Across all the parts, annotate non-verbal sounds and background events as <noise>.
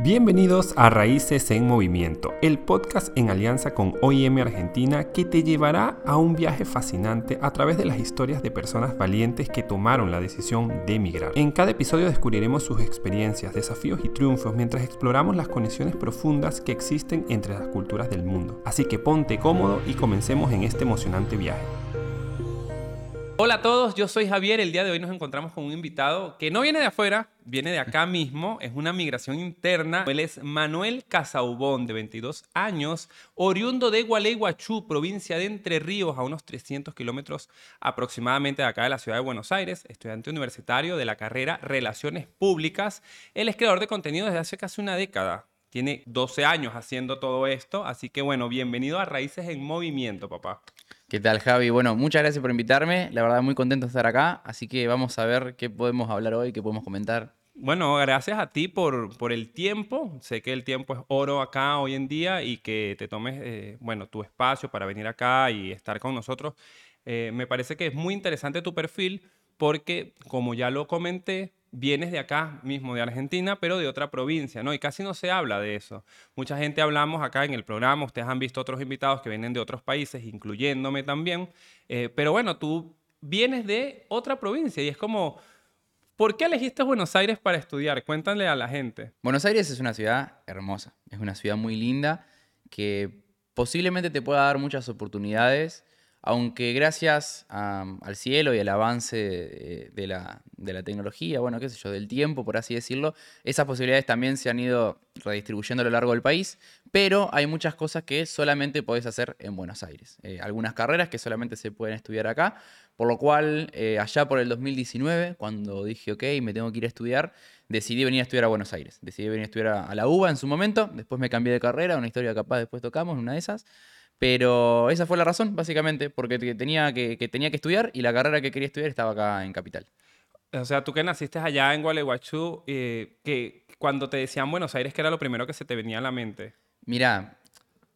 Bienvenidos a Raíces en Movimiento, el podcast en alianza con OIM Argentina que te llevará a un viaje fascinante a través de las historias de personas valientes que tomaron la decisión de emigrar. En cada episodio descubriremos sus experiencias, desafíos y triunfos mientras exploramos las conexiones profundas que existen entre las culturas del mundo. Así que ponte cómodo y comencemos en este emocionante viaje. Hola a todos, yo soy Javier. El día de hoy nos encontramos con un invitado que no viene de afuera, viene de acá mismo. Es una migración interna. Él es Manuel Casaubón, de 22 años, oriundo de Gualeguaychú, provincia de Entre Ríos, a unos 300 kilómetros aproximadamente de acá de la ciudad de Buenos Aires. Estudiante universitario de la carrera Relaciones Públicas. Él es creador de contenido desde hace casi una década. Tiene 12 años haciendo todo esto. Así que bueno, bienvenido a Raíces en Movimiento, papá. ¿Qué tal, Javi? Bueno, muchas gracias por invitarme. La verdad, muy contento de estar acá. Así que vamos a ver qué podemos hablar hoy, qué podemos comentar. Bueno, gracias a ti por, por el tiempo. Sé que el tiempo es oro acá hoy en día y que te tomes, eh, bueno, tu espacio para venir acá y estar con nosotros. Eh, me parece que es muy interesante tu perfil porque, como ya lo comenté, vienes de acá mismo, de Argentina, pero de otra provincia, ¿no? Y casi no se habla de eso. Mucha gente hablamos acá en el programa, ustedes han visto otros invitados que vienen de otros países, incluyéndome también, eh, pero bueno, tú vienes de otra provincia y es como, ¿por qué elegiste Buenos Aires para estudiar? Cuéntale a la gente. Buenos Aires es una ciudad hermosa, es una ciudad muy linda que posiblemente te pueda dar muchas oportunidades aunque gracias al cielo y al avance de, la, tecnología, bueno, qué sé yo, del tiempo, por así decirlo, esas posibilidades también se han ido redistribuyendo a lo largo del país, pero hay muchas cosas que solamente podés hacer en Buenos Aires. Eh, algunas carreras que solamente se pueden estudiar acá, por lo cual eh, allá por el 2019, cuando dije, ok, me tengo que ir a estudiar, decidí venir a estudiar a Buenos Aires. Decidí venir a estudiar a, a la UBA en su momento, después me cambié de carrera, una historia capaz después tocamos, una de esas. Pero esa fue la razón, básicamente, porque tenía que, tenía que estudiar y la carrera que quería estudiar estaba acá en Capital. O sea, tú que naciste allá en Gualeguaychú, eh, que cuando te decían Buenos Aires, ¿qué era lo primero que se te venía a la mente? Mira,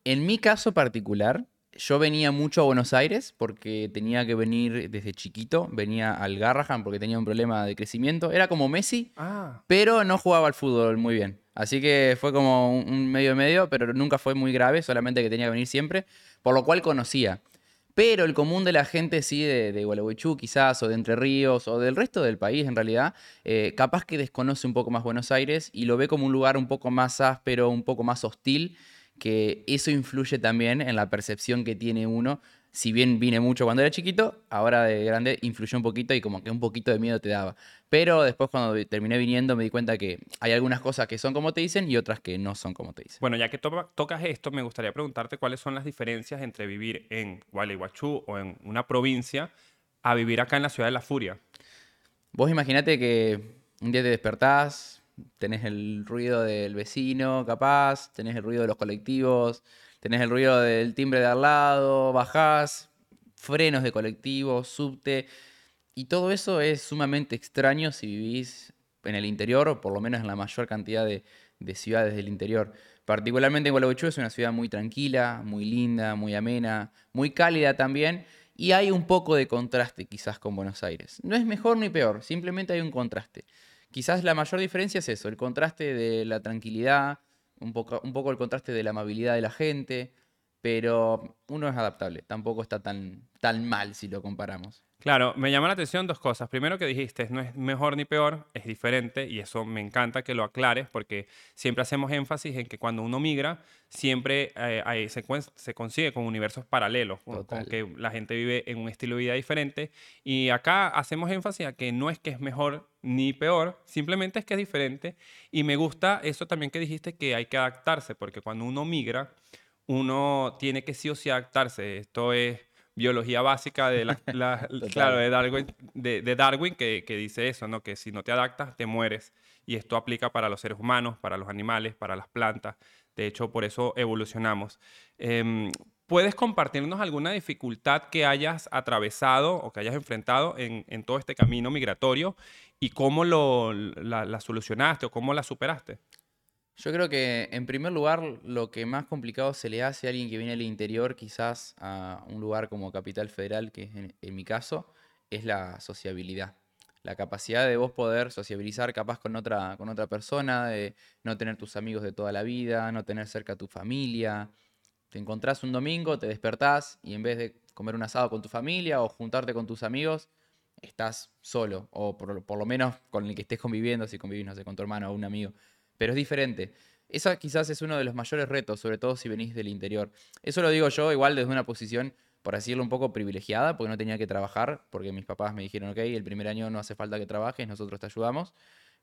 en mi caso particular, yo venía mucho a Buenos Aires porque tenía que venir desde chiquito, venía al Garrahan porque tenía un problema de crecimiento. Era como Messi, ah. pero no jugaba al fútbol muy bien. Así que fue como un medio medio, pero nunca fue muy grave, solamente que tenía que venir siempre, por lo cual conocía. Pero el común de la gente, sí, de, de Gualeguaychú quizás, o de Entre Ríos, o del resto del país en realidad, eh, capaz que desconoce un poco más Buenos Aires y lo ve como un lugar un poco más áspero, un poco más hostil, que eso influye también en la percepción que tiene uno si bien vine mucho cuando era chiquito, ahora de grande influyó un poquito y como que un poquito de miedo te daba. Pero después cuando terminé viniendo me di cuenta que hay algunas cosas que son como te dicen y otras que no son como te dicen. Bueno, ya que tocas esto, me gustaría preguntarte cuáles son las diferencias entre vivir en Gualeguaychú o en una provincia a vivir acá en la ciudad de La Furia. Vos imaginate que un día te despertás, tenés el ruido del vecino capaz, tenés el ruido de los colectivos, tenés el ruido del timbre de al lado, bajás, frenos de colectivo, subte, y todo eso es sumamente extraño si vivís en el interior, o por lo menos en la mayor cantidad de, ciudades del interior. Particularmente en Gualeguaychú es una ciudad muy tranquila, muy linda, muy amena, muy cálida también, y hay un poco de contraste quizás con Buenos Aires. No es mejor ni peor, simplemente hay un contraste. Quizás la mayor diferencia es eso, el contraste de la tranquilidad, un poco, un poco el contraste de la amabilidad de la gente, pero uno es adaptable, tampoco está tan, tan mal si lo comparamos. Claro, me llama la atención dos cosas. Primero que dijiste, no es mejor ni peor, es diferente y eso me encanta que lo aclares porque siempre hacemos énfasis en que cuando uno migra, siempre eh, se, se, consigue con universos paralelos, con, que la gente vive en un estilo de vida diferente. Y acá hacemos énfasis a que no es que es mejor ni peor, simplemente es que es diferente. Y me gusta eso también que dijiste que hay que adaptarse, porque cuando uno migra, uno tiene que sí o sí adaptarse. Esto es biología básica de, la, <laughs> claro, de Darwin, de, Darwin que, dice eso, ¿no? que si no te adaptas, te mueres. Y esto aplica para los seres humanos, para los animales, para las plantas. De hecho, por eso evolucionamos. Em, ¿Puedes compartirnos alguna dificultad que hayas atravesado o que hayas enfrentado en, todo este camino migratorio y cómo lo, la solucionaste o cómo la superaste? Yo creo que en primer lugar lo que más complicado se le hace a alguien que viene del interior, quizás a un lugar como Capital Federal, que es en, mi caso, es la sociabilidad. la capacidad de vos poder sociabilizar capaz con otra, con otra persona, de no tener tus amigos de toda la vida, no tener cerca a tu familia. Te encontrás un domingo, te despertás y en vez de comer un asado con tu familia o juntarte con tus amigos, estás solo, o por, lo menos con el que estés conviviendo, si convivís, con tu hermano o un amigo. Pero es diferente. Eso quizás es uno de los mayores retos, sobre todo si venís del interior. Eso lo digo yo igual desde una posición, por decirlo, un poco privilegiada, porque no tenía que trabajar, porque mis papás me dijeron, ok, el primer año no hace falta que trabajes, nosotros te ayudamos.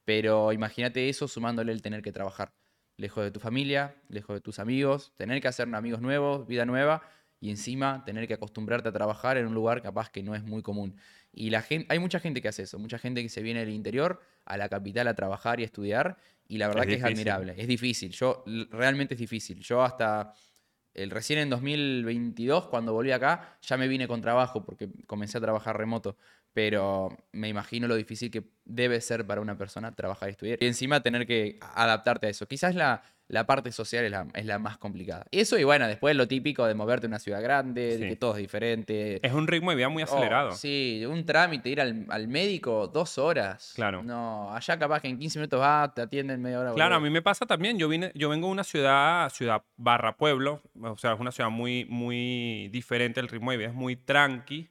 Pero imagínate eso sumándole el tener que trabajar. Lejos de tu familia, lejos de tus amigos, tener que hacer amigos nuevos, vida nueva, y encima tener que acostumbrarte a trabajar en un lugar capaz que no es muy común. Y la gente, hay mucha gente que hace eso, mucha gente que se viene del interior a la capital a trabajar y estudiar, y la verdad que es admirable, es difícil, yo realmente es difícil. Yo hasta el recién en 2022 cuando volví acá ya me vine con trabajo porque comencé a trabajar remoto, pero me imagino lo difícil que debe ser para una persona trabajar y estudiar y encima tener que adaptarte a eso. Quizás la la parte social es la, es la, más complicada. Eso y bueno, después lo típico de moverte en una ciudad grande, de que todo es diferente. Es un ritmo de vida muy oh, acelerado. sí, un trámite, ir al, médico dos horas. Claro. No, allá capaz que en 15 minutos va, te atienden media hora. Claro, a mí me pasa también. Yo, vine, yo vengo de una ciudad, ciudad barra pueblo, o sea, es una ciudad muy, muy diferente, el ritmo de vida es muy tranqui.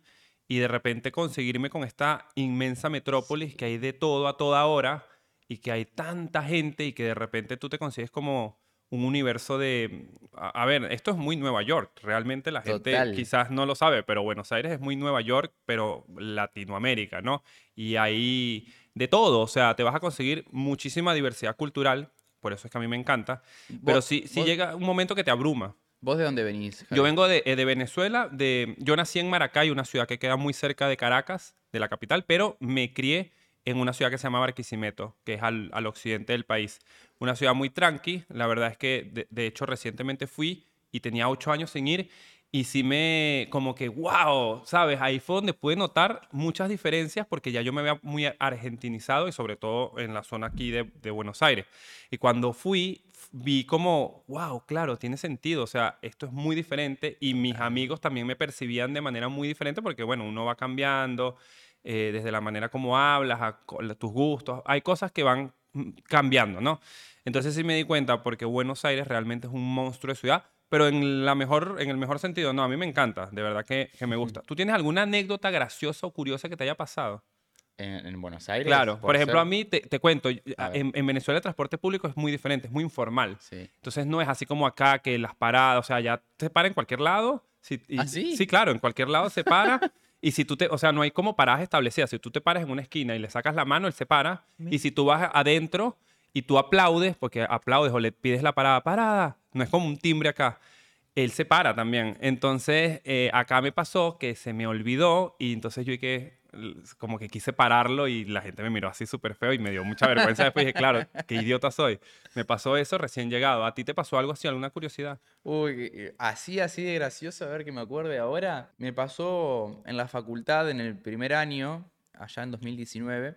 Y de repente conseguirme con esta inmensa metrópolis que hay de todo a toda hora y que hay tanta gente y que de repente tú te consigues como un universo de... A, ver, esto es muy Nueva York. Realmente la gente quizás no lo sabe, pero Buenos Aires es muy Nueva York, pero Latinoamérica, ¿no? Y hay de todo, o sea, te vas a conseguir muchísima diversidad cultural, por eso es que a mí me encanta, pero sí, sí llega un momento que te abruma. ¿Vos de dónde venís? Yo vengo de, eh, de, Venezuela, de, yo nací en Maracay, una ciudad que queda muy cerca de Caracas, de la capital, pero me crié en una ciudad que se llama Barquisimeto, que es al, occidente del país. Una ciudad muy tranqui, la verdad es que de, hecho recientemente fui y tenía ocho años sin ir y sí me, como que, wow, ¿sabes? Ahí fue donde pude notar muchas diferencias porque ya yo me había muy argentinizado y sobre todo en la zona aquí de, de Buenos Aires. Y cuando fui, vi como, wow, claro, tiene sentido, o sea, esto es muy diferente y mis amigos también me percibían de manera muy diferente porque, bueno, uno va cambiando eh, desde la manera como hablas, a, tus gustos, hay cosas que van mm, cambiando, ¿no? Entonces sí me di cuenta porque Buenos Aires realmente es un monstruo de ciudad, pero en, la mejor, en el mejor sentido, no, a mí me encanta, de verdad que, que me gusta. ¿Tú tienes alguna anécdota graciosa o curiosa que te haya pasado? En, Buenos Aires. Claro, por, ejemplo, a mí te, te cuento, en, en, Venezuela el transporte público es muy diferente, es muy informal. Sí. Entonces no es así como acá que las paradas, o sea, ya se para en cualquier lado. Sí, ¿Ah, sí? Sí, claro, en cualquier lado se para. <laughs> Y si tú te, o sea, no hay como paradas establecidas. Si tú te paras en una esquina y le sacas la mano, él se para. Y si tú vas adentro y tú aplaudes, porque aplaudes o le pides la parada, parada, no es como un timbre acá. Él se para también. Entonces, eh, acá me pasó que se me olvidó y entonces yo que como que quise pararlo y la gente me miró así súper feo y me dio mucha vergüenza. Después dije, claro, qué idiota soy. Me pasó eso recién llegado. ¿A ti te pasó algo así, alguna curiosidad? Uy, así, así de gracioso, a ver que me acuerde ahora. Me pasó en la facultad en el primer año, allá en 2019.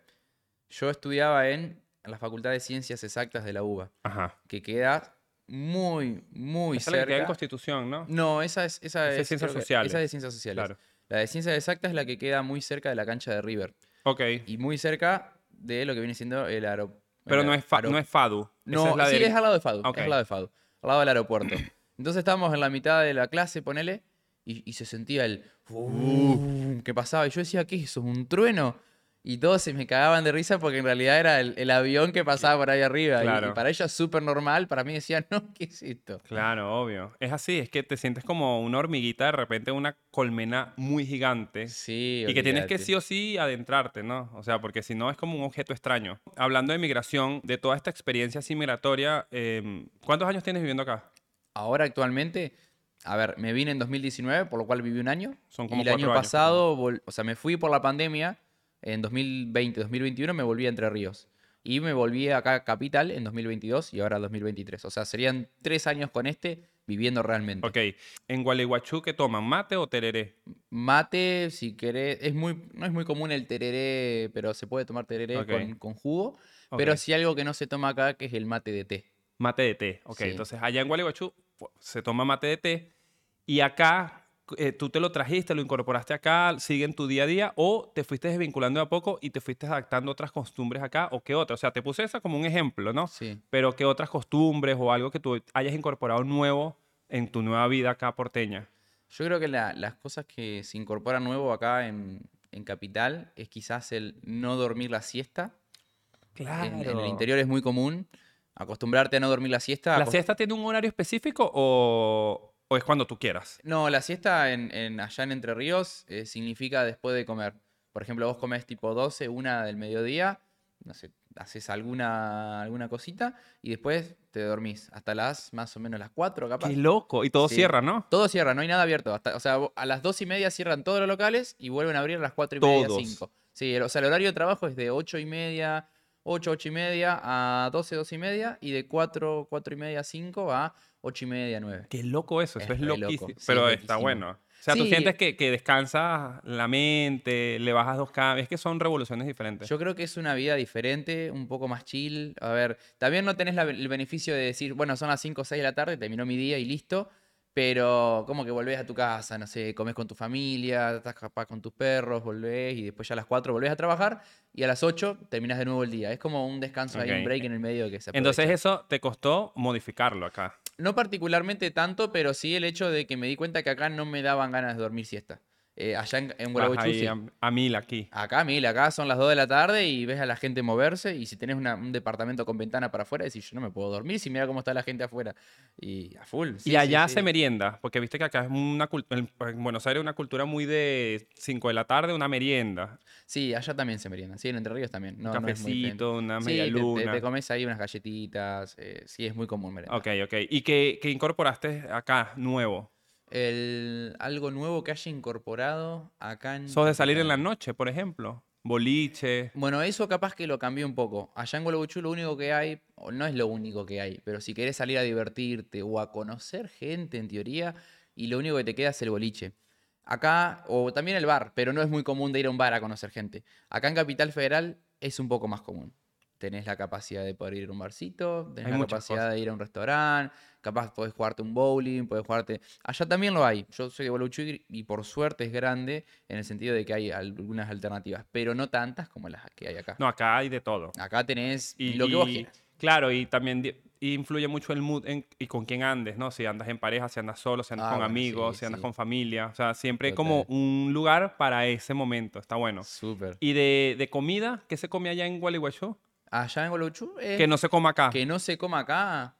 Yo estudiaba en, la Facultad de Ciencias Exactas de la UBA, Ajá. que queda muy, muy esa cerca. Es la que en Constitución, ¿no? No, esa es, esa, es, Ciencias Sociales. Esa es de Ciencias Sociales. Claro. La de ciencias exactas es la que queda muy cerca de la cancha de River. Ok. Y muy cerca de lo que viene siendo el aeropuerto. Pero no, es no es FADU. No, sí, es al lado de FADU. Es al lado de FADU. Al lado del aeropuerto. Entonces estábamos en la mitad de la clase, ponele, y, se sentía el... Uh, que pasaba. Y yo decía, ¿qué es eso? ¿Un trueno? Y todos se me cagaban de risa porque en realidad era el, avión que pasaba por ahí arriba. Y, para ellos súper normal, para mí decían, <laughs> no, ¿qué es esto? Claro, obvio. Es así, es que te sientes como una hormiguita de repente una colmena muy gigante. Sí. Y que tienes que sí o sí adentrarte, ¿no? O sea, porque si no es como un objeto extraño. Hablando de migración, de toda esta experiencia así migratoria, em, ¿cuántos años tienes viviendo acá? Ahora actualmente, a ver, me vine en 2019, por lo cual viví un año. Son como y el año pasado, o sea, me fui por la pandemia en 2020, 2021 me volví a Entre Ríos. Y me volví acá a Capital en 2022 y ahora 2023. O sea, serían tres años con este viviendo realmente. Ok. ¿En Gualeguaychú qué toman? ¿Mate o tereré? Mate, si querés. Es muy, no es muy común el tereré, pero se puede tomar tereré con, jugo. Pero sí algo que no se toma acá, que es el mate de té. Mate de té. Ok. Entonces, allá en Gualeguaychú se toma mate de té. Y acá eh, tú te lo trajiste, lo incorporaste acá, sigue en tu día a día, o te fuiste desvinculando de a poco y te fuiste adaptando otras costumbres acá, o qué otras. O sea, te puse esa como un ejemplo, ¿no? Sí. Pero qué otras costumbres o algo que tú hayas incorporado nuevo en tu nueva vida acá porteña. Yo creo que la- las cosas que se incorporan nuevo acá en, en Capital es quizás el no dormir la siesta. Claro. En, en el interior es muy común acostumbrarte a no dormir la siesta. ¿La siesta tiene un horario específico o, o es cuando tú quieras? No, la siesta en, en- allá en Entre Ríos eh, significa después de comer. Por ejemplo, vos comés tipo 12, una del mediodía, no sé, haces alguna, alguna cosita y después te dormís hasta las más o menos las 4 capaz. Qué loco. Y todo Sí. cierra, ¿no? Todo cierra, no hay nada abierto. Hasta, o sea, a las 2 y media cierran todos los locales y vuelven a abrir a las 4 y media, Todos. 5. Sí, el- o sea, el horario de trabajo es de 8 y media, 8, 8 y media a 12, 12 y media y de 4, 4 y media a 5 a 8 y media, 9. Qué loco eso. Eso Es loco, sí, Pero es está loquísimo. bueno. O sea, tú Sí. sientes que, que descansas la mente, le bajas dos cambios. Es que son revoluciones diferentes. Yo creo que es una vida diferente, un poco más chill. A ver, también no tenés la- el beneficio de decir, bueno, son las 5 o 6 de la tarde, terminó mi día y listo. Pero como que volvés a tu casa, no sé, comes con tu familia, estás capaz con tus perros, volvés y después ya a las 4 volvés a trabajar y a las 8 terminás de nuevo el día. Es como un descanso ahí, un Ok. break en el medio que se Entonces aprovecha. eso te costó modificarlo acá. No particularmente tanto, pero sí el hecho de que me di cuenta que acá no me daban ganas de dormir siesta. Eh, allá en, en sí. a, a mil aquí. Acá, mil, acá son las 2 de la tarde y ves a la gente moverse y si tenés una- un departamento con ventana para afuera, decís, yo no me puedo dormir si mira cómo está la gente afuera. Y a full. sí, y sí, allá sí. se merienda, porque viste que acá es una cultura, en Buenos Aires una cultura muy de 5 de la tarde, una merienda. Sí, allá también se merienda. Sí, en Entre Ríos también. No, un no es muy cafecito, una Sí, media te- te, luna. te comes ahí unas galletitas. eh, sí, es muy común merendar. Ok, ok. ¿Y qué, qué incorporaste acá nuevo? El, algo nuevo que haya incorporado acá en... ¿Sos de salir en la noche, por ejemplo? Boliche. Bueno, eso capaz que lo cambié un poco. Allá en Gualeguaychú lo único que hay, o no es lo único que hay, pero si querés salir a divertirte o a conocer gente en teoría, y lo único que te queda es el boliche. Acá, o también el bar, pero no es muy común de ir a un bar a conocer gente. Acá en Capital Federal es un poco más común. Tenés la capacidad de poder ir a un barcito, tenés Hay la capacidad cosas. de ir a un restaurante, capaz podés jugarte un bowling, podés jugarte... Allá también lo hay. Yo soy de Gualeguaychú y- y por suerte es grande en el sentido de que hay algunas alternativas, pero no tantas como las que hay acá. No, acá hay de todo. Acá tenés Y, lo que vos y- quieras. Claro, y también influye mucho el mood en- y con quién andes, ¿no? Si andas en pareja, si andas solo, si andas Ah, con bueno, amigos, sí, si andas sí. con familia. O sea, siempre Total. como un lugar para ese momento. Está bueno. Súper. ¿Y de, de comida? ¿Qué se come allá en Gualeguaychú? Allá en es Que no se coma acá. que no se coma acá.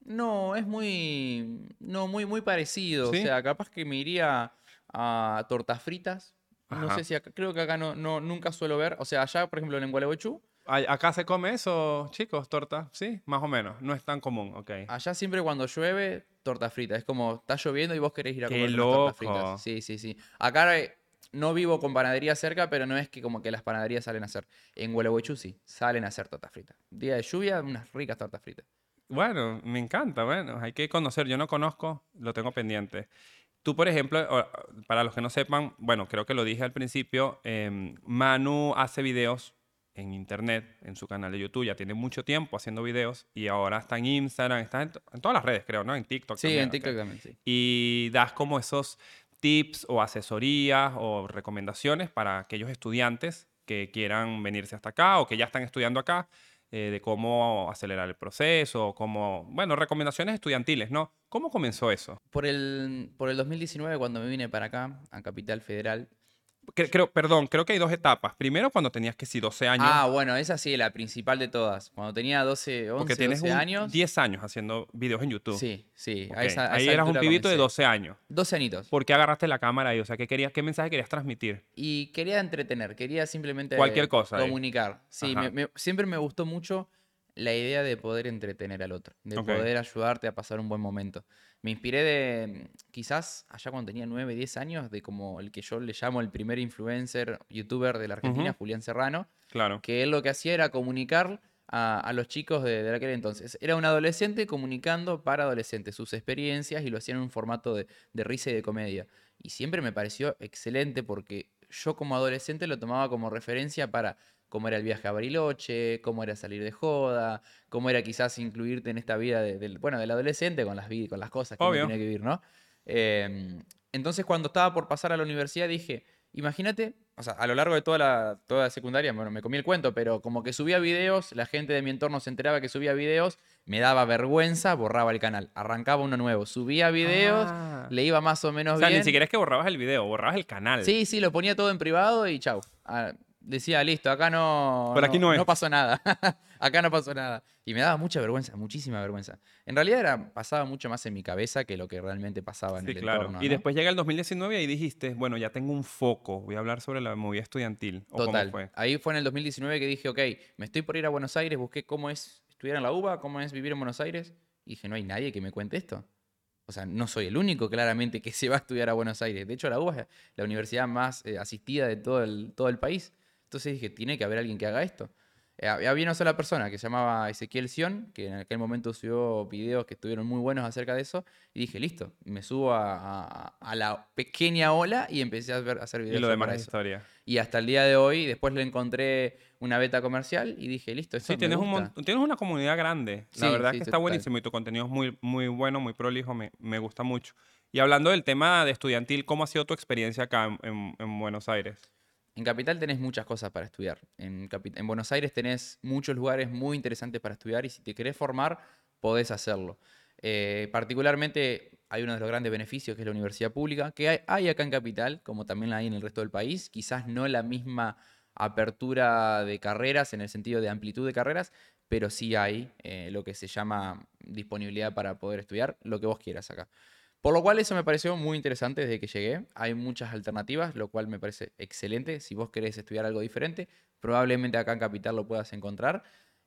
No, es muy. No, muy, muy parecido. ¿Sí? O sea, capaz que me iría a tortas fritas. No Ajá. sé si acá, creo que acá no, no, nunca suelo ver. O sea, allá, por ejemplo, en Gualeguaychú, Ay- ¿Acá se come eso, chicos? ¿Torta? Sí, más o menos. No es tan común, ok. allá siempre cuando llueve, torta frita. Es como, está lloviendo y vos querés ir a ¡Qué comer tortas fritas. Sí, sí, sí. Acá eh, no vivo con panadería cerca, pero no es que como que las panaderías salen a hacer. En Gualeguaychú sí, salen a hacer tortas fritas. Día de lluvia, unas ricas tortas fritas. Bueno, me encanta, bueno, hay que conocer. Yo no conozco, lo tengo pendiente. Tú, por ejemplo, para los que no sepan, bueno, creo que lo dije al principio, em, Manu hace videos en internet, en su canal de YouTube, ya tiene mucho tiempo haciendo videos y ahora está en Instagram, está en, to- en todas las redes, creo, ¿no? En TikTok. Sí, también, en ok. TikTok también, sí. y das como esos tips o asesorías o recomendaciones para aquellos estudiantes que quieran venirse hasta acá o que ya están estudiando acá, eh, de cómo acelerar el proceso, cómo, bueno, recomendaciones estudiantiles, ¿no? ¿Cómo comenzó eso? Por el, por el 2019, cuando me vine para acá, a Capital Federal. Creo, perdón, creo que hay dos etapas. Primero, cuando tenías que sí 12 años, Ah, bueno, esa sí, la principal de todas. Cuando tenía 12, 11, porque tienes 12 un años. 10 años haciendo videos en YouTube. Sí, sí. Ok, a esa- a Ahí esa eras un pibito de comencé. 12 años. 12 añitos. ¿Por qué agarraste la cámara ahí? O sea, ¿qué, querías, qué mensaje querías transmitir? Y quería entretener, quería simplemente Cualquier cosa ahí. comunicar. Sí, Ajá. me- me- siempre me gustó mucho la idea de poder entretener al otro, de poder ayudarte a pasar un buen momento. Me inspiré de, quizás allá cuando tenía 9, 10 años, de como el que yo le llamo el primer influencer, youtuber de la Argentina, Ujú. Julián Serrano, Claro. que él lo que hacía era comunicar a, a los chicos de, de aquel entonces. Era un adolescente comunicando para adolescentes sus experiencias y lo hacía en un formato de, de risa y de comedia. Y siempre me pareció excelente porque yo como adolescente lo tomaba como referencia para cómo era el viaje a Bariloche, cómo era salir de joda, cómo era quizás incluirte en esta vida de- del, bueno, del adolescente con las, con las cosas que uno tiene que vivir, ¿no? Em, entonces cuando estaba por pasar a la universidad dije, imagínate, o sea, a lo largo de toda la, toda la secundaria, bueno, me comí el cuento, pero como que subía videos, la gente de mi entorno se enteraba que subía videos, me daba vergüenza, borraba el canal, arrancaba uno nuevo, subía videos, Ah. le iba más o menos O sea, bien. ni siquiera es que borrabas el video, borrabas el canal. Sí, sí, lo ponía todo en privado y chau. Ah, decía, listo, acá no, Por aquí no es. pasó nada. <laughs> acá no pasó nada. Y me daba mucha vergüenza, muchísima vergüenza. En realidad era, pasaba mucho más en mi cabeza que lo que realmente pasaba en Sí, el claro. entorno. y ¿no? después llega el 2019 y dijiste, bueno, ya tengo un foco, voy a hablar sobre la movida estudiantil. ¿O Total. cómo fue? Ahí fue en el 2019 que dije, ok, me estoy por ir a Buenos Aires, busqué cómo es estudiar en la UBA, cómo es vivir en Buenos Aires. Y dije, no hay nadie que me cuente esto. O sea, no soy el único claramente que se va a estudiar a Buenos Aires. De hecho, la UBA es la universidad más eh, asistida de todo el, todo el país. Entonces dije, tiene que haber alguien que haga esto. Eh, había una sola persona que se llamaba Ezequiel Sion, que en aquel momento subió videos que estuvieron muy buenos acerca de eso. Y dije, listo, me subo a, a- a la pequeña ola y empecé a, ver- a hacer videos Y lo demás para es eso. historia. Y hasta el día de hoy, después le encontré una beta comercial y dije, listo, esto Sí, me tienes, un gusta. mon- tienes una comunidad grande. La Sí, verdad sí, que está total. buenísimo y tu contenido es muy, muy bueno, muy prolijo, me, me gusta mucho. Y hablando del tema de estudiantil, ¿cómo ha sido tu experiencia acá en, en- en Buenos Aires? En Capital tenés muchas cosas para estudiar. En, Buenos Aires tenés muchos lugares muy interesantes para estudiar y si te querés formar, podés hacerlo. Eh, particularmente hay uno de los grandes beneficios que es la universidad pública, que hay, hay acá en Capital, como también la hay en el resto del país. Quizás no la misma apertura de carreras en el sentido de amplitud de carreras, pero sí hay eh, lo que se llama disponibilidad para poder estudiar lo que vos quieras acá. Por lo cual eso me pareció muy interesante desde que llegué. Hay muchas alternativas, lo cual me parece excelente. Si vos querés estudiar algo diferente, probablemente acá en Capital lo puedas encontrar.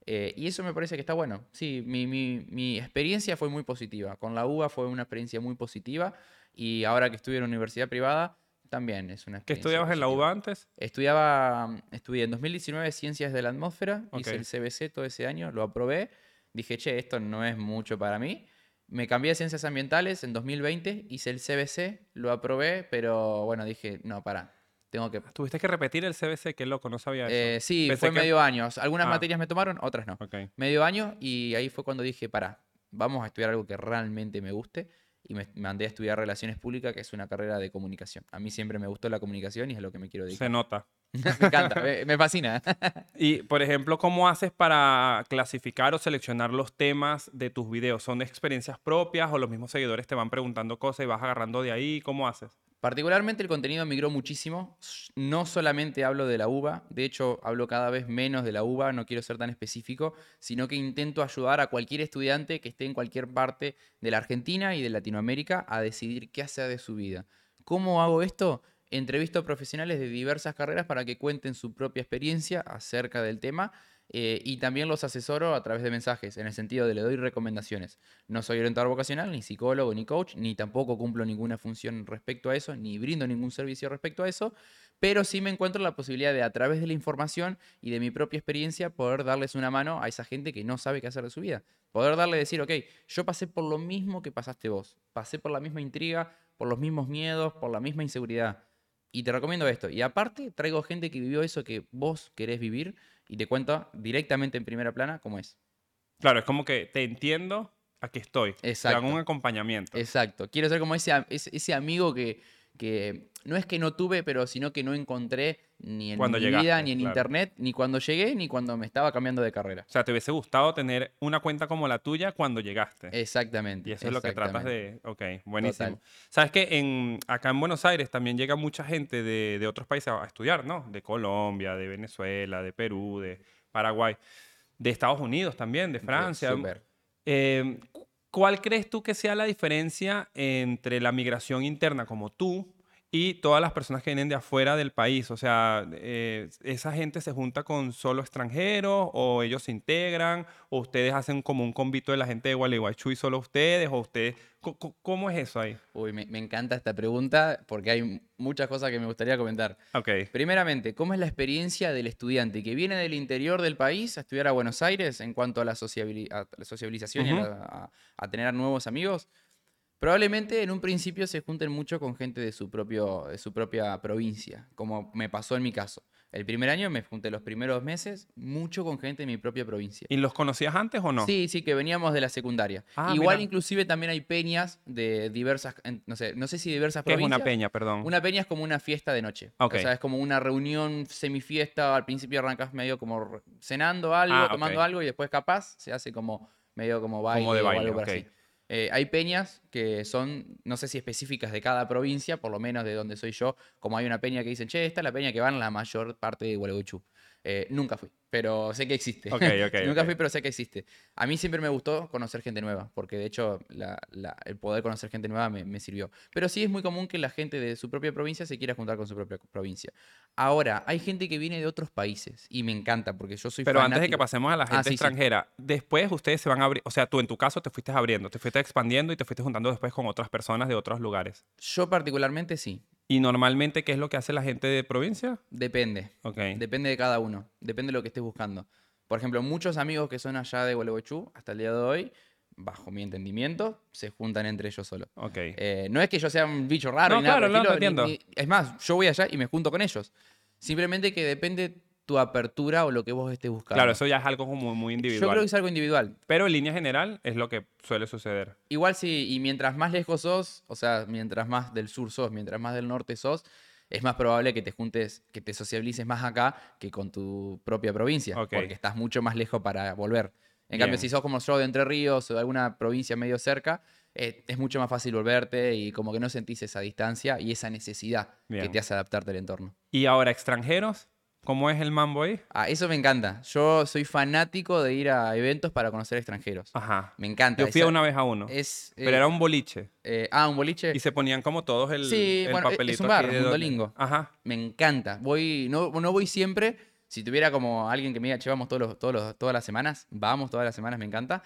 Eh, y eso me parece que está bueno. Sí, mi, mi- mi experiencia fue muy positiva. Con la UBA fue una experiencia muy positiva. Y ahora que estudio en una universidad privada, también es una ¿Qué experiencia estudiabas en la. UBA antes? Estudiaba, estudié en 2019 Ciencias de la Atmósfera, Ok. hice el CBC todo ese año, lo aprobé, dije, che, esto no es mucho para mí. Me cambié a Ciencias Ambientales en 2020, hice el CBC, lo aprobé, pero bueno, dije, no, para, tengo que... Tuviste que repetir el CBC, qué loco, no sabía eso. Eh, sí, Pensé fue que- medio año. Algunas Ah. materias me tomaron, otras no. Ok. Medio año y ahí fue cuando dije, para, vamos a estudiar algo que realmente me guste. Y me mandé a estudiar Relaciones Públicas, que es una carrera de comunicación. A mí siempre me gustó la comunicación y es a lo que me quiero dedicar. Se nota. <laughs> me encanta, me, fascina. <laughs> Y, por ejemplo, ¿cómo haces para clasificar o seleccionar los temas de tus videos? ¿Son experiencias propias o los mismos seguidores te van preguntando cosas y vas agarrando de ahí? ¿Cómo haces? Particularmente el contenido migró muchísimo. No solamente hablo de la uva, de hecho hablo cada vez menos de la uva, no quiero ser tan específico, sino que intento ayudar a cualquier estudiante que esté en cualquier parte de la Argentina y de Latinoamérica a decidir qué hacer de su vida. ¿Cómo hago esto? Entrevisto a profesionales de diversas carreras para que cuenten su propia experiencia acerca del tema eh, y también los asesoro a través de mensajes, en el sentido de le doy recomendaciones. No soy orientador vocacional, ni psicólogo, ni coach, ni tampoco cumplo ninguna función respecto a eso, ni brindo ningún servicio respecto a eso, pero sí me encuentro la posibilidad de, a través de la información y de mi propia experiencia, poder darles una mano a esa gente que no sabe qué hacer de su vida. Poder darle decir, ok, yo pasé por lo mismo que pasaste vos, pasé por la misma intriga, por los mismos miedos, por la misma inseguridad. Y te recomiendo esto. Y aparte, traigo gente que vivió eso que vos querés vivir y te cuento directamente en primera plana cómo es. Claro, es como que te entiendo, aquí estoy. Te Exacto. hago un acompañamiento. Exacto. Quiero ser como ese, ese amigo que, que no es que no tuve, pero sino que no encontré ni en Cuando mi vida, ni en claro. internet, ni cuando llegué, ni cuando me estaba cambiando de carrera. O sea, te hubiese gustado tener una cuenta como la tuya cuando llegaste. Exactamente. Y eso es lo que tratas de... Ok, buenísimo. Total. Sabes que en, acá en Buenos Aires también llega mucha gente de, de otros países a estudiar, ¿no? De Colombia, de Venezuela, de Perú, de Paraguay, de Estados Unidos también, de Francia. Súper. Eh, ¿Cuál crees tú que sea la diferencia entre la migración interna como tú y todas las personas que vienen de afuera del país? O sea, eh, ¿esa gente se junta con solo extranjeros o ellos se integran o ustedes hacen como un convito de la gente de Gualeguaychú y solo ustedes o ustedes... ¿Cómo es eso ahí? Uy, me, me encanta esta pregunta porque hay muchas cosas que me gustaría comentar. Ok. Primeramente, ¿cómo es la experiencia del estudiante que viene del interior del país a estudiar a Buenos Aires en cuanto a la, sociabili- a la sociabilización y a, Ujú. la- a- a tener nuevos amigos? Probablemente en un principio se junten mucho con gente de su, propio, de su propia provincia, como me pasó en mi caso. El primer año me junté los primeros meses mucho con gente de mi propia provincia. ¿Y los conocías antes o no? Sí, sí, que veníamos de la secundaria. Ah, Igual mira. inclusive también hay peñas de diversas, no sé, no sé si diversas ¿Qué es provincias. una peña, perdón? Una peña es como una fiesta de noche. Ok. O sea, es como una reunión semifiesta. Al principio arrancas medio como cenando algo, Ah, tomando algo y después capaz se hace como medio como baile, de o baile, algo por ok. así. Eh, hay peñas que son, no sé si específicas de cada provincia, por lo menos de donde soy yo, como hay una peña que dicen, che, esta es la peña que va en la mayor parte de Gualeguaychú. Eh, nunca fui, pero sé que existe. <laughs> Nunca fui, pero sé que existe. A mí siempre me gustó conocer gente nueva, porque de hecho la- la- el poder conocer gente nueva me, me sirvió. Pero sí es muy común que la gente de su propia provincia se quiera juntar con su propia provincia. Ahora, hay gente que viene de otros países y me encanta porque yo soy Pero antes de que pasemos a la Ah, gente sí. extranjera, después ustedes se van a abrir, o sea, tú en tu caso te fuiste abriendo, te fuiste expandiendo y te fuiste juntando después con otras personas de otros lugares. Yo particularmente sí. ¿Y normalmente qué es lo que hace la gente de provincia? Depende. Ok. Depende de cada uno. Depende de lo que estés buscando. Por ejemplo, muchos amigos que son allá de Gualeguaychú hasta el día de hoy, bajo mi entendimiento, se juntan entre ellos solos. Ok. Eh, no es que yo sea un bicho raro, No, ni nada claro, no, estilo, ni- ni- es más, yo voy allá y me junto con ellos. Simplemente que depende tu apertura o lo que vos estés buscando. Claro, eso ya es algo como muy Yo individual. creo que es algo individual. Pero en línea general es lo que suele suceder. Igual sí, y mientras más lejos sos, o sea, mientras más del sur sos, mientras más del norte sos, es más probable que te juntes, que te sociabilices más acá que con tu propia provincia, porque estás mucho más lejos para volver. En cambio, si sos como yo de Entre Ríos o de alguna provincia medio cerca, eh, es mucho más fácil volverte y como que no sentís esa distancia y esa necesidad que te hace adaptarte al entorno. Y ahora, extranjeros, ¿cómo es el mambo ahí? Ah, eso me encanta. Yo soy fanático de ir a eventos para conocer extranjeros. Ajá. Me encanta. Yo fui Esa- una vez a uno, Es, pero eh, era un boliche. eh, ah, un boliche. Y se ponían como todos el, Sí, el bueno, es papelito. un bar, aquí de un. Ajá. Me encanta. Voy, no, no voy siempre. Si tuviera como alguien que me diga, che, vamos todos los, todos los- todas las semanas, vamos todas las semanas, me encanta.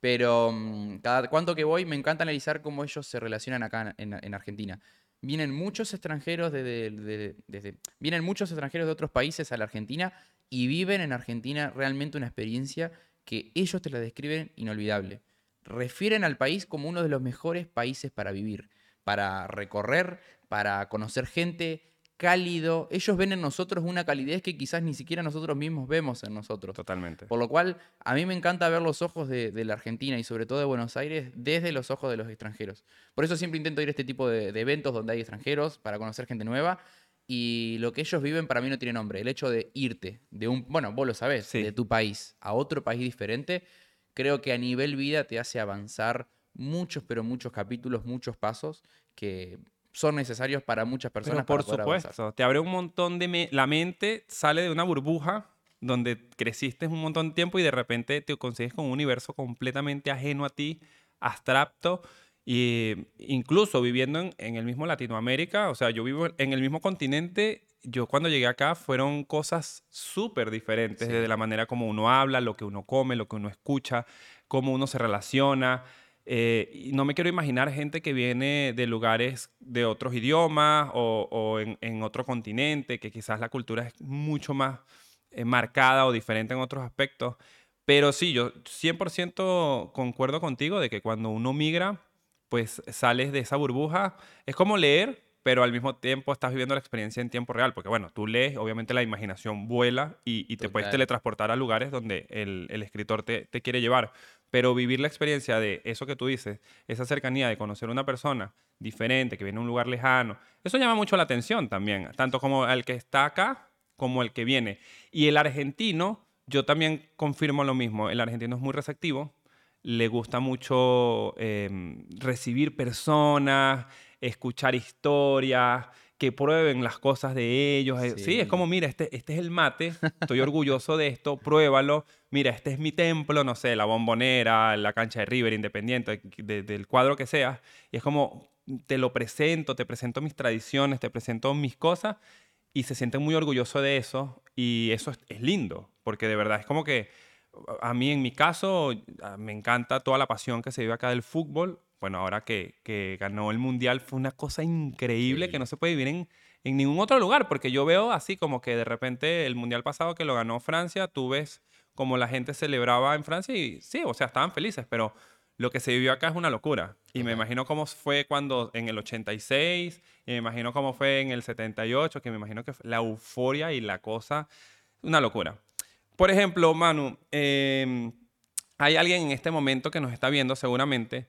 Pero mm, cada cuanto que voy, me encanta analizar cómo ellos se relacionan acá en, en- en Argentina. Vienen muchos extranjeros de- de- de- desde- vienen muchos extranjeros de otros países a la Argentina y viven en Argentina realmente una experiencia que ellos te la describen inolvidable. Refieren al país como uno de los mejores países para vivir, para recorrer, para conocer gente, cálido. Ellos ven en nosotros una calidez que quizás ni siquiera nosotros mismos vemos en nosotros. Totalmente. Por lo cual, a mí me encanta ver los ojos de, de la Argentina y sobre todo de Buenos Aires desde los ojos de los extranjeros. Por eso siempre intento ir a este tipo de, de eventos donde hay extranjeros para conocer gente nueva. Y lo que ellos viven para mí no tiene nombre. El hecho de irte de un, bueno, vos lo sabés, Sí. de tu país a otro país diferente, creo que a nivel vida te hace avanzar muchos, pero muchos capítulos, muchos pasos que son necesarios para muchas personas. Pero por para poder avanzar. supuesto, te abre un montón de... me- La mente sale de una burbuja donde creciste un montón de tiempo y de repente te consigues con un universo completamente ajeno a ti, abstracto, y incluso viviendo en, en el mismo Latinoamérica, o sea, yo vivo en el mismo continente, yo cuando llegué acá fueron cosas súper diferentes, Sí. desde la manera como uno habla, lo que uno come, lo que uno escucha, cómo uno se relaciona. Eh, y no me quiero imaginar gente que viene de lugares de otros idiomas o, en otro continente, que quizás la cultura es mucho más eh, marcada o diferente en otros aspectos. Pero sí, yo 100% concuerdo contigo de que cuando uno migra, pues sales de esa burbuja. Es como leer, pero al mismo tiempo estás viviendo la experiencia en tiempo real. Porque bueno, tú lees, obviamente la imaginación vuela y, y te puedes teletransportar a lugares donde el, el escritor te, te quiere llevar. Pero vivir la experiencia de eso que tú dices, esa cercanía de conocer a una persona diferente, que viene de un lugar lejano, eso llama mucho la atención también, tanto como el que está acá como el que viene. Y el argentino, yo también confirmo lo mismo, el argentino es muy receptivo, le gusta mucho eh, recibir personas, escuchar historias, que prueben las cosas de ellos. Eh, Sí, es como, mira, este, este es el mate, estoy orgulloso de esto, pruébalo. Mira, este es mi templo, no sé, la bombonera, la cancha de River, Independiente, de- del cuadro que sea. Y es como, te lo presento, te presento mis tradiciones, te presento mis cosas y se sienten muy orgullosos de eso y eso es, es lindo, porque de verdad es como que a mí en mi caso a- me encanta toda la pasión que se vive acá del fútbol. Bueno, ahora que, que ganó el Mundial fue una cosa increíble Sí. que no se puede vivir en, en ningún otro lugar, porque yo veo así como que de repente el Mundial pasado que lo ganó Francia, tú ves como la gente celebraba en Francia y sí, o sea, estaban felices, pero lo que se vivió acá es una locura. Y me imagino cómo fue cuando en el 86, y me imagino cómo fue en el 78, que me imagino que la euforia y la cosa, una locura. Por ejemplo, Manu, em, hay alguien en este momento que nos está viendo seguramente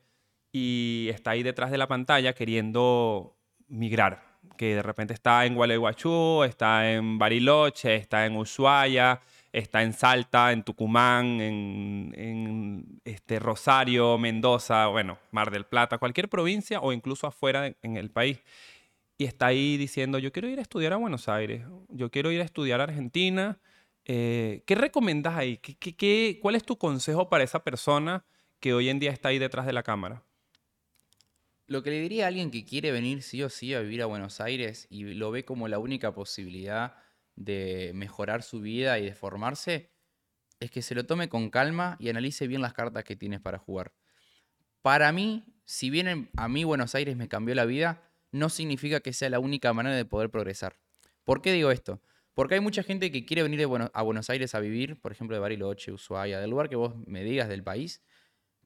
y está ahí detrás de la pantalla queriendo migrar, que de repente está en Gualeguaychú, está en Bariloche, está en Ushuaia, está en Salta, en Tucumán, en, este, Rosario, Mendoza, bueno, Mar del Plata, cualquier provincia o incluso afuera en el país. Y está ahí diciendo, yo quiero ir a estudiar a Buenos Aires, yo quiero ir a estudiar a Argentina. Eh, ¿Qué recomiendas ahí? ¿Qué, cuál es tu consejo para esa persona que hoy en día está ahí detrás de la cámara? Lo que le diría a alguien que quiere venir sí o sí a vivir a Buenos Aires y lo ve como la única posibilidad de mejorar su vida y de formarse, es que se lo tome con calma y analice bien las cartas que tienes para jugar. Para mí, si bien a mí Buenos Aires me cambió la vida, no significa que sea la única manera de poder progresar. ¿Por qué digo esto? Porque hay mucha gente que quiere venir a Buenos Aires a vivir, por ejemplo, de Bariloche, Ushuaia, del lugar que vos me digas del país,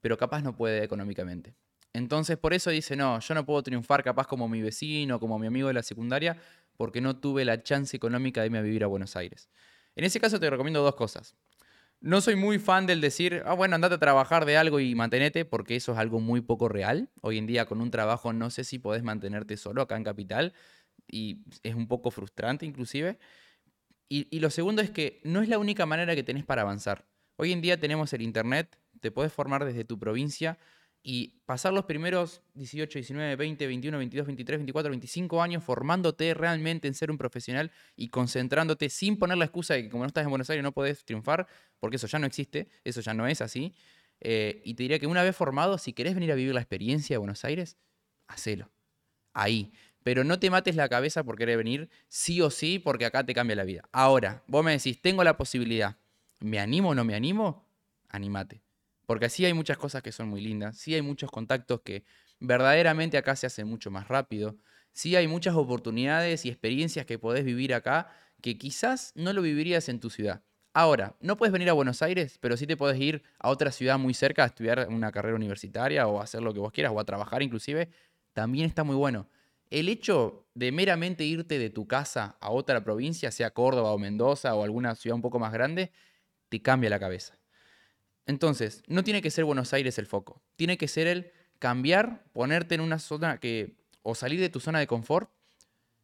pero capaz no puede económicamente. Entonces, por eso dice, no, yo no puedo triunfar capaz como mi vecino, como mi amigo de la secundaria, porque no tuve la chance económica de irme a vivir a Buenos Aires. En ese caso te recomiendo dos cosas. No soy muy fan del decir, ah, bueno, andate a trabajar de algo y mantenete, porque eso es algo muy poco real. Hoy en día con un trabajo no sé si podés mantenerte solo acá en Capital y es un poco frustrante inclusive. Y, lo segundo es que no es la única manera que tenés para avanzar. Hoy en día tenemos el Internet, te podés formar desde tu provincia y pasar los primeros 18, 19, 20, 21, 22, 23, 24, 25 años formándote realmente en ser un profesional y concentrándote sin poner la excusa de que como no estás en Buenos Aires no podés triunfar, porque eso ya no existe, eso ya no es así. Eh, y te diría que una vez formado, si querés venir a vivir la experiencia de Buenos Aires, hacelo. Ahí. Pero no te mates la cabeza por querer venir sí o sí, porque acá te cambia la vida. Ahora, vos me decís, tengo la posibilidad, ¿me animo o no me animo? Anímate. Porque así hay muchas cosas que son muy lindas, sí hay muchos contactos que verdaderamente acá se hacen mucho más rápido, sí hay muchas oportunidades y experiencias que podés vivir acá que quizás no lo vivirías en tu ciudad. Ahora, no puedes venir a Buenos Aires, pero sí te puedes ir a otra ciudad muy cerca a estudiar una carrera universitaria o a hacer lo que vos quieras o a trabajar inclusive. También está muy bueno. El hecho de meramente irte de tu casa a otra provincia, sea Córdoba o Mendoza o alguna ciudad un poco más grande, te cambia la cabeza. Entonces, no tiene que ser Buenos Aires el foco. Tiene que ser el cambiar, ponerte en una zona que. o salir de tu zona de confort.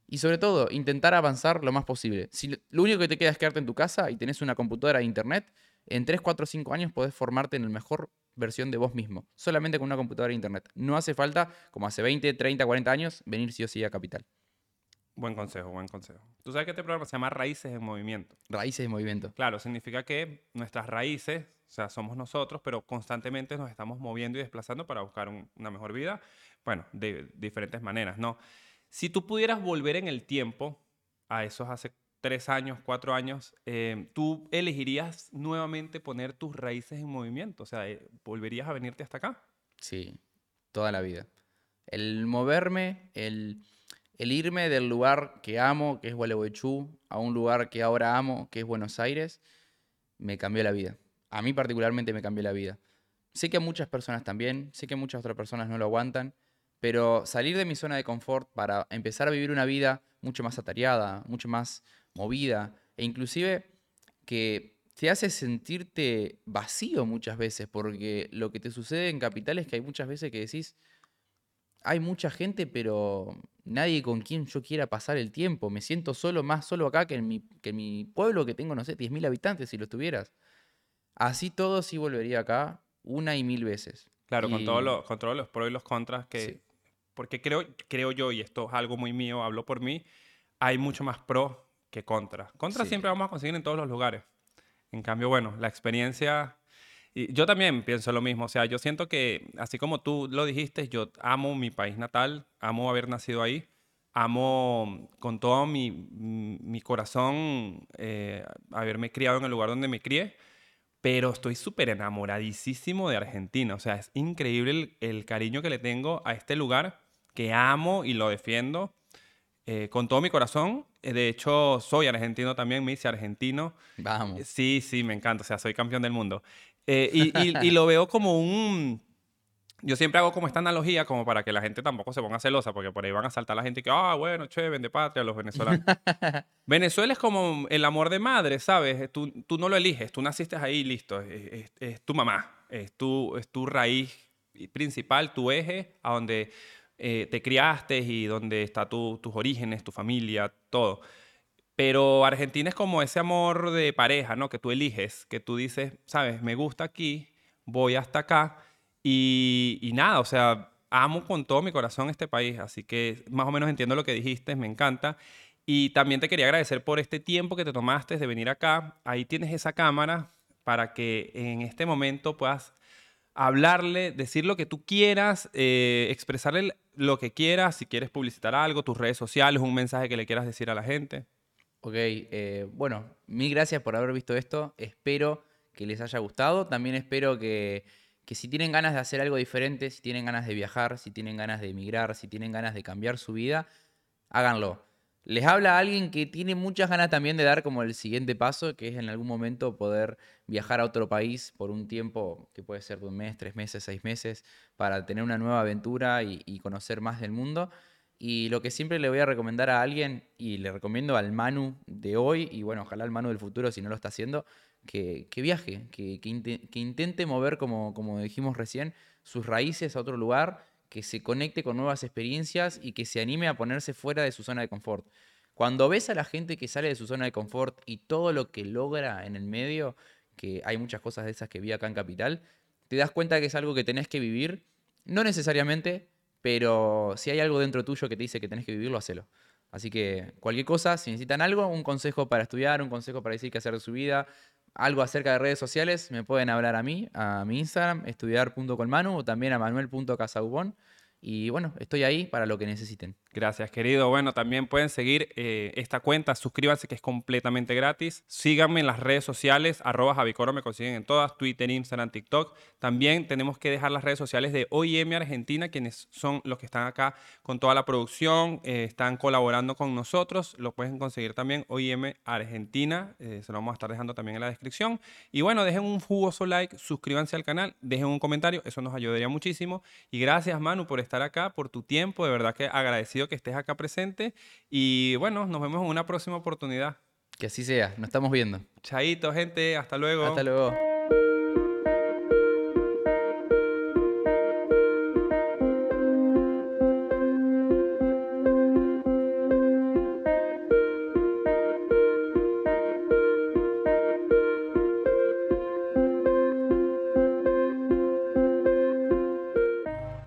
Y sobre todo, intentar avanzar lo más posible. Si lo único que te queda es quedarte en tu casa y tenés una computadora e internet, en 3, 4, 5 años podés formarte en la mejor versión de vos mismo. Solamente con una computadora e internet. No hace falta, como hace 20, 30, 40 años, venir sí o sí a Capital. Buen consejo, buen consejo. Tú sabes que este programa se llama Raíces en Movimiento. Raíces en Movimiento. Claro, significa que nuestras raíces o sea, somos nosotros, pero constantemente nos estamos moviendo y desplazando para buscar una mejor vida, bueno, de diferentes maneras, ¿no? Si tú pudieras volver en el tiempo a esos hace tres años, cuatro años, eh, ¿tú elegirías nuevamente poner tus raíces en movimiento? O sea, eh, ¿volverías a venirte hasta acá? Sí, toda la vida. El moverme, el, el irme del lugar que amo, que es Gualeguaychú, a un lugar que ahora amo, que es Buenos Aires, me cambió la vida a mí particularmente me cambió la vida. Sé que a muchas personas también, sé que muchas otras personas no lo aguantan, pero salir de mi zona de confort para empezar a vivir una vida mucho más atareada, mucho más movida, e inclusive que te hace sentirte vacío muchas veces, porque lo que te sucede en Capital es que hay muchas veces que decís, hay mucha gente, pero nadie con quien yo quiera pasar el tiempo. Me siento solo, más solo acá que en mi, que en mi pueblo que tengo, no sé, 10.000 habitantes si lo tuvieras. Así todo sí volvería acá una y mil veces. Claro, con, todos los, con todos los pros y los contras que... Porque creo, creo yo, y esto es algo muy mío, hablo por mí, hay mucho más pros que contras. Contras siempre vamos a conseguir en todos los lugares. En cambio, bueno, la experiencia... Y yo también pienso lo mismo. O sea, yo siento que, así como tú lo dijiste, yo amo mi país natal, amo haber nacido ahí, amo con todo mi, mi corazón eh, haberme criado en el lugar donde me crié pero estoy súper enamoradísimo de Argentina. O sea, es increíble el, cariño que le tengo a este lugar, que amo y lo defiendo eh, con todo mi corazón. Eh, de hecho, soy argentino también, me hice argentino. Vamos. Sí, sí, me encanta. O sea, soy campeón del mundo. Eh, y, y, lo veo como un, yo siempre hago como esta analogía, como para que la gente tampoco se ponga celosa, porque por ahí van a saltar la gente que, ah, bueno, che, vende patria, los venezolanos. <laughs> Venezuela es como el amor de madre, ¿sabes? Tú, tú no lo eliges, tú naciste ahí, listo, es, es, tu mamá, es tu, es tu raíz principal, tu eje, a donde eh, te criaste y donde están tus orígenes, tu familia, todo. Pero Argentina es como ese amor de pareja, ¿no? Que tú eliges, que tú dices, sabes, me gusta aquí, voy hasta acá y, nada, o sea, amo con todo mi corazón este país, así que más o menos entiendo lo que dijiste, me encanta. Y también te quería agradecer por este tiempo que te tomaste de venir acá. Ahí tienes esa cámara para que en este momento puedas hablarle, decir lo que tú quieras, eh, expresarle lo que quieras, si quieres publicitar algo, tus redes sociales, un mensaje que le quieras decir a la gente. Ok, eh, bueno, mil gracias por haber visto esto. Espero que les haya gustado. También espero que que si tienen ganas de hacer algo diferente, si tienen ganas de viajar, si tienen ganas de emigrar, si tienen ganas de cambiar su vida, háganlo. Les habla alguien que tiene muchas ganas también de dar como el siguiente paso, que es en algún momento poder viajar a otro país por un tiempo que puede ser de un mes, tres meses, seis meses, para tener una nueva aventura y, y conocer más del mundo. Y lo que siempre le voy a recomendar a alguien, y le recomiendo al Manu de hoy, y bueno, ojalá al Manu del futuro si no lo está haciendo, que, viaje, que, intente mover, como, como dijimos recién, sus raíces a otro lugar, que se conecte con nuevas experiencias y que se anime a ponerse fuera de su zona de confort. Cuando ves a la gente que sale de su zona de confort y todo lo que logra en el medio, que hay muchas cosas de esas que vi acá en Capital, te das cuenta que es algo que tenés que vivir, no necesariamente, pero si hay algo dentro tuyo que te dice que tenés que vivirlo, hacelo. Así que cualquier cosa, si necesitan algo, un consejo para estudiar, un consejo para decir qué hacer de su vida, algo acerca de redes sociales, me pueden hablar a mí, a mi Instagram, estudiar.colmanu o también a manuel.casaubón. Y bueno, estoy ahí para lo que necesiten. Gracias, querido. Bueno, también pueden seguir eh, esta cuenta. Suscríbanse que es completamente gratis. Síganme en las redes sociales. Arroba Javicoro me consiguen en todas. Twitter, Instagram, TikTok. También tenemos que dejar las redes sociales de OIM Argentina, quienes son los que están acá con toda la producción. Eh, están colaborando con nosotros. Lo pueden conseguir también OIM Argentina. Eh, se lo vamos a estar dejando también en la descripción. Y bueno, dejen un jugoso like. Suscríbanse al canal. Dejen un comentario. Eso nos ayudaría muchísimo. Y gracias, Manu, por estar acá, por tu tiempo. De verdad que agradecido que estés acá presente. Y bueno, nos vemos en una próxima oportunidad. Que así sea, nos estamos viendo. Chaito, gente, hasta luego. Hasta luego.